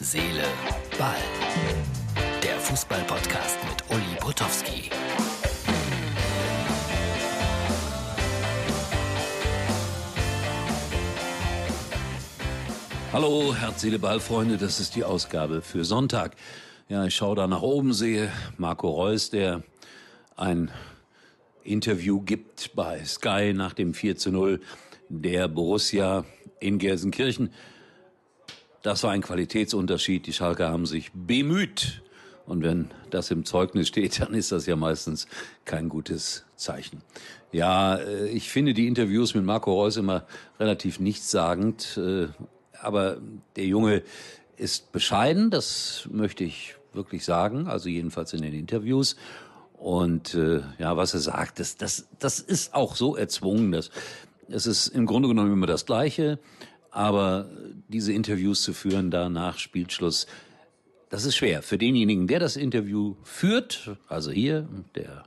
Seele, Ball. Der Fußball-Podcast mit Uli Potowski. Hallo, Herz, Seele, Ball, Freunde, das ist die Ausgabe für Sonntag. Ja, ich schaue da nach oben, sehe Marco Reus, der ein Interview gibt bei Sky nach dem 4 zu 0 der Borussia in Gelsenkirchen. Das war ein Qualitätsunterschied. Die Schalker haben sich bemüht. Und wenn das im Zeugnis steht, dann ist das ja meistens kein gutes Zeichen. Ja, äh, ich finde die Interviews mit Marco Reus immer relativ nichtssagend. Äh, aber der Junge ist bescheiden, das möchte ich wirklich sagen, also jedenfalls in den Interviews. Und äh, ja, was er sagt, das, das, das ist auch so erzwungen, dass es ist im Grunde genommen immer das Gleiche, aber diese Interviews zu führen, da nach Spielschluss, das ist schwer. Für denjenigen, der das Interview führt, also hier, der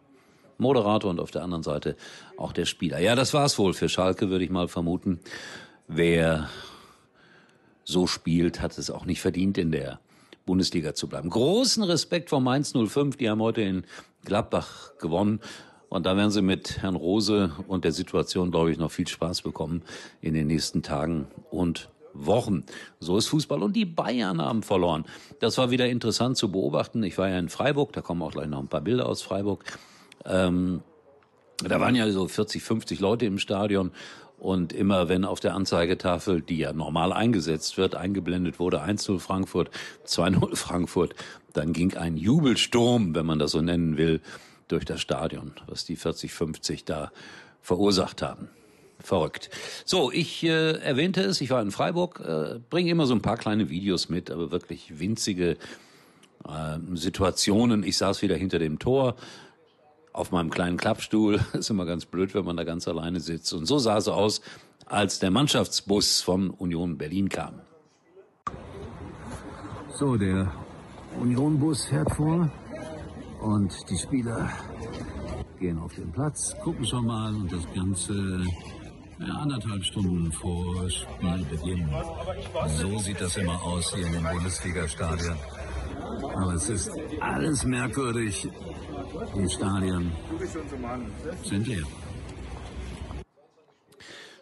Moderator und auf der anderen Seite auch der Spieler. Ja, das war's wohl für Schalke, würde ich mal vermuten. Wer so spielt, hat es auch nicht verdient, in der Bundesliga zu bleiben. Großen Respekt vor Mainz 05, die haben heute in Gladbach gewonnen. Und da werden sie mit Herrn Rose und der Situation, glaube ich, noch viel Spaß bekommen in den nächsten Tagen und Wochen. So ist Fußball. Und die Bayern haben verloren. Das war wieder interessant zu beobachten. Ich war ja in Freiburg, da kommen auch gleich noch ein paar Bilder aus Freiburg. Ähm, da waren ja so 40, 50 Leute im Stadion und immer wenn auf der Anzeigetafel, die ja normal eingesetzt wird, eingeblendet wurde 1-0 Frankfurt, 2-0 Frankfurt, dann ging ein Jubelsturm, wenn man das so nennen will, durch das Stadion, was die 40, 50 da verursacht haben. Verrückt. So, ich äh, erwähnte es, ich war in Freiburg, äh, bringe immer so ein paar kleine Videos mit, aber wirklich winzige äh, Situationen. Ich saß wieder hinter dem Tor, auf meinem kleinen Klappstuhl. ist immer ganz blöd, wenn man da ganz alleine sitzt. Und so sah es aus, als der Mannschaftsbus von Union Berlin kam. So, der Union-Bus fährt vor und die Spieler gehen auf den Platz, gucken schon mal und das Ganze ja, anderthalb Stunden vor Spielbeginn. So sieht das immer aus hier in den Bundesliga-Stadien. Aber es ist alles merkwürdig. Die Stadien sind leer.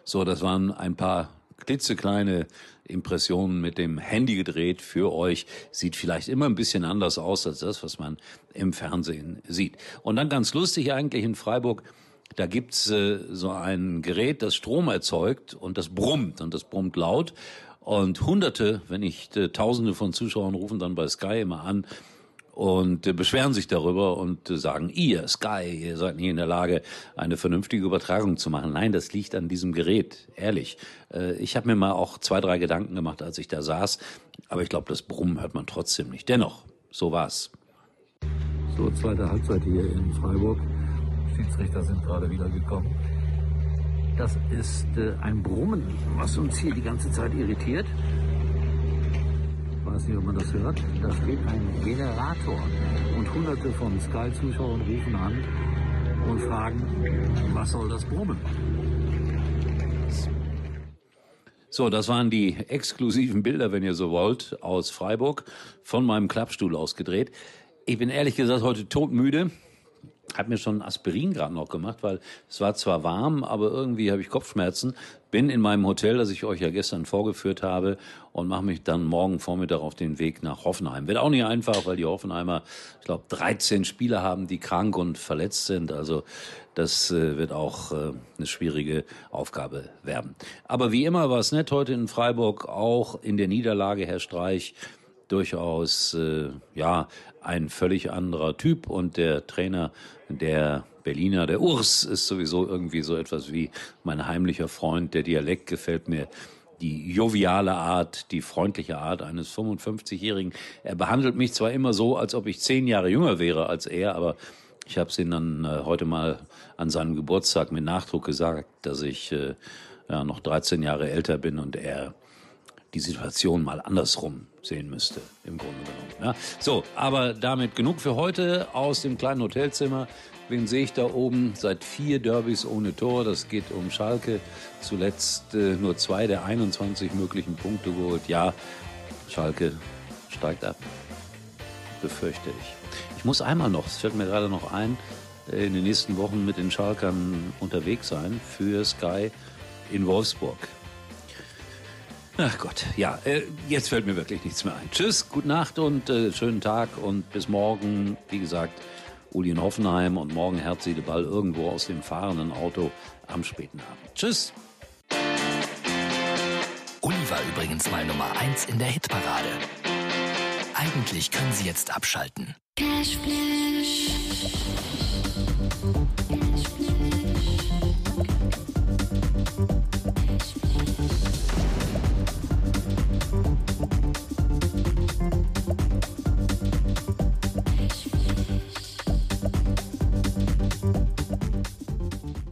So, das waren ein paar klitzekleine Impressionen mit dem Handy gedreht für euch. Sieht vielleicht immer ein bisschen anders aus als das, was man im Fernsehen sieht. Und dann ganz lustig eigentlich in Freiburg, da gibt's äh, so ein Gerät, das Strom erzeugt und das brummt und das brummt laut. Und Hunderte, wenn nicht äh, Tausende von Zuschauern rufen dann bei Sky immer an und äh, beschweren sich darüber und äh, sagen, ihr Sky, ihr seid nicht in der Lage, eine vernünftige Übertragung zu machen. Nein, das liegt an diesem Gerät, ehrlich. Äh, ich habe mir mal auch zwei, drei Gedanken gemacht, als ich da saß, aber ich glaube, das Brummen hört man trotzdem nicht. Dennoch, so war's. So, zweite Halbzeit hier in Freiburg. Schiedsrichter sind gerade wieder gekommen. Das ist ein Brummen, was uns hier die ganze Zeit irritiert. Weiß nicht, ob man das hört. Da steht ein Generator und hunderte von Sky-Zuschauern rufen an und fragen, was soll das Brummen? So, das waren die exklusiven Bilder, wenn ihr so wollt, aus Freiburg, von meinem Klappstuhl ausgedreht. Ich bin ehrlich gesagt heute todmüde habe mir schon Aspirin gerade noch gemacht, weil es war zwar warm, aber irgendwie habe ich Kopfschmerzen. Bin in meinem Hotel, das ich euch ja gestern vorgeführt habe, und mache mich dann morgen Vormittag auf den Weg nach Hoffenheim. Wird auch nicht einfach, weil die Hoffenheimer, ich glaube, 13 Spieler haben, die krank und verletzt sind. Also das äh, wird auch äh, eine schwierige Aufgabe werden. Aber wie immer war es nett heute in Freiburg, auch in der Niederlage, Herr Streich durchaus äh, ja ein völlig anderer Typ und der Trainer der Berliner, der Urs, ist sowieso irgendwie so etwas wie mein heimlicher Freund. Der Dialekt gefällt mir die joviale Art, die freundliche Art eines 55-Jährigen. Er behandelt mich zwar immer so, als ob ich zehn Jahre jünger wäre als er, aber ich habe es ihm dann äh, heute mal an seinem Geburtstag mit Nachdruck gesagt, dass ich äh, ja, noch 13 Jahre älter bin und er die Situation mal andersrum sehen müsste, im Grunde genommen. Ja. So, aber damit genug für heute aus dem kleinen Hotelzimmer. Wen sehe ich da oben? Seit vier Derbys ohne Tor. Das geht um Schalke. Zuletzt äh, nur zwei der 21 möglichen Punkte geholt. Ja, Schalke steigt ab. Befürchte ich. Ich muss einmal noch, es fällt mir gerade noch ein, äh, in den nächsten Wochen mit den Schalkern unterwegs sein für Sky in Wolfsburg. Ach Gott, ja, äh, jetzt fällt mir wirklich nichts mehr ein. Tschüss, gute Nacht und äh, schönen Tag und bis morgen. Wie gesagt, Uli in Hoffenheim und morgen Herz, Seele, Ball irgendwo aus dem fahrenden Auto am späten Abend. Tschüss. Uli war übrigens mal Nummer 1 in der Hitparade. Eigentlich können Sie jetzt abschalten. Cashflash.